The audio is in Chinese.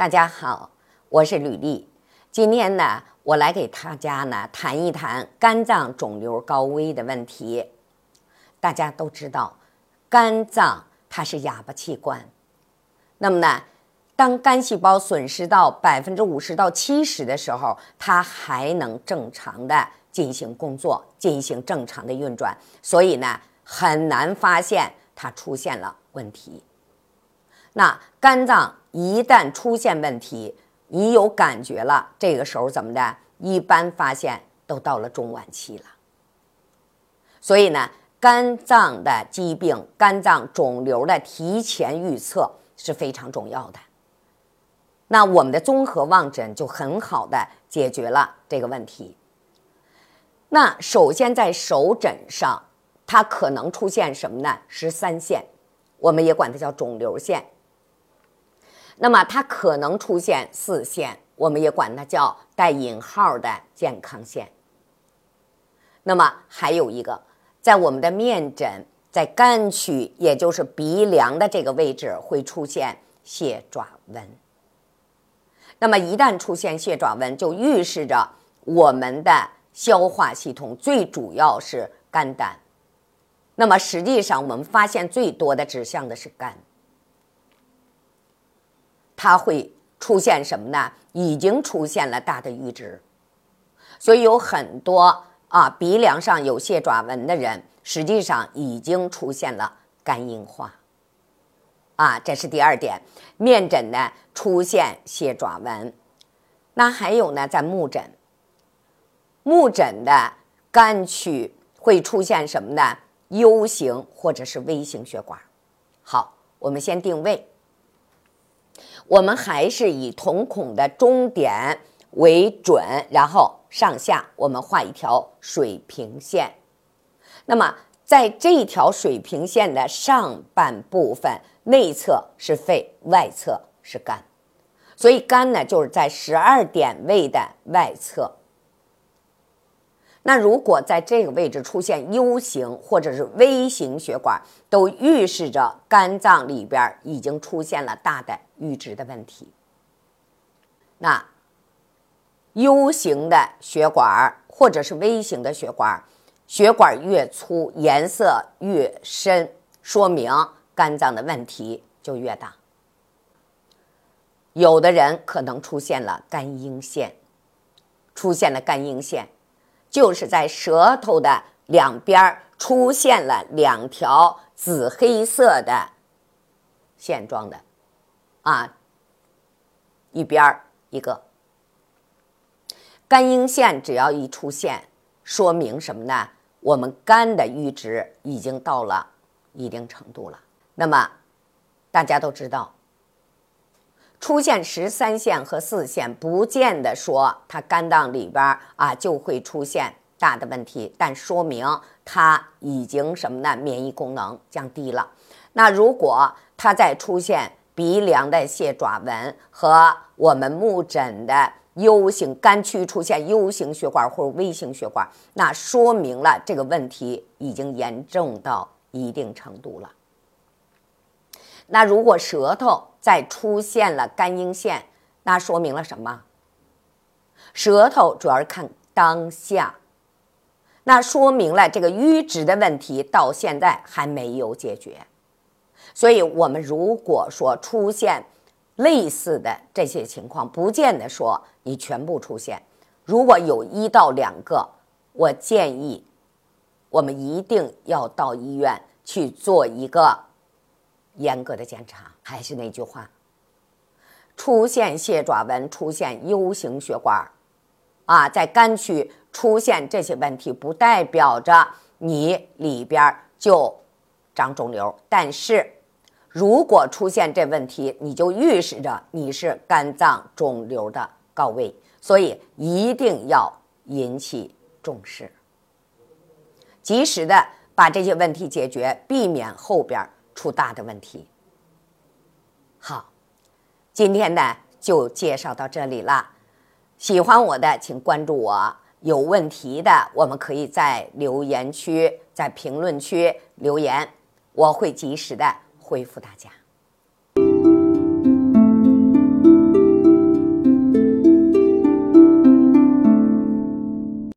大家好，我是吕丽。今天呢，我来给大家呢谈一谈肝脏肿瘤高危的问题。大家都知道，肝脏它是哑巴器官。那么呢，当肝细胞损失到百分之五十到七十的时候，它还能正常的进行工作，进行正常的运转。所以呢，很难发现它出现了问题。那肝脏。一旦出现问题，你有感觉了，这个时候怎么的？一般发现都到了中晚期了。所以呢，肝脏的疾病、肝脏肿瘤的提前预测是非常重要的。那我们的综合望诊就很好的解决了这个问题。那首先在手诊上，它可能出现什么呢？十三线，我们也管它叫肿瘤线。那么它可能出现四线，我们也管它叫带引号的健康线。那么还有一个，在我们的面诊，在肝区，也就是鼻梁的这个位置会出现蟹爪纹。那么一旦出现蟹爪纹，就预示着我们的消化系统最主要是肝胆。那么实际上，我们发现最多的指向的是肝。它会出现什么呢？已经出现了大的阈值，所以有很多啊鼻梁上有蟹爪纹的人，实际上已经出现了肝硬化。啊，这是第二点。面诊呢出现蟹爪纹，那还有呢，在目诊，目诊的肝区会出现什么呢？U 型或者是 V 型血管。好，我们先定位。我们还是以瞳孔的中点为准，然后上下我们画一条水平线。那么在这条水平线的上半部分，内侧是肺，外侧是肝，所以肝呢就是在十二点位的外侧。那如果在这个位置出现 U 型或者是 V 型血管，都预示着肝脏里边已经出现了大的阈值的问题。那 U 型的血管或者是 V 型的血管，血管越粗，颜色越深，说明肝脏的问题就越大。有的人可能出现了肝阴线，出现了肝阴线。就是在舌头的两边出现了两条紫黑色的线状的，啊，一边一个肝阴线，只要一出现，说明什么呢？我们肝的阈值已经到了一定程度了。那么大家都知道。出现十三线和四线，不见得说它肝脏里边啊就会出现大的问题，但说明它已经什么呢？免疫功能降低了。那如果它再出现鼻梁的蟹爪纹和我们目诊的 U 型肝区出现 U 型血管或者 V 型血管，那说明了这个问题已经严重到一定程度了。那如果舌头再出现了肝阴线，那说明了什么？舌头主要是看当下，那说明了这个瘀滞的问题到现在还没有解决。所以，我们如果说出现类似的这些情况，不见得说你全部出现。如果有一到两个，我建议我们一定要到医院去做一个。严格的检查，还是那句话，出现蟹爪纹、出现 U 型血管，啊，在肝区出现这些问题，不代表着你里边就长肿瘤。但是，如果出现这问题，你就预示着你是肝脏肿瘤的高危，所以一定要引起重视，及时的把这些问题解决，避免后边。出大的问题。好，今天呢就介绍到这里了。喜欢我的，请关注我；有问题的，我们可以在留言区、在评论区留言，我会及时的回复大家。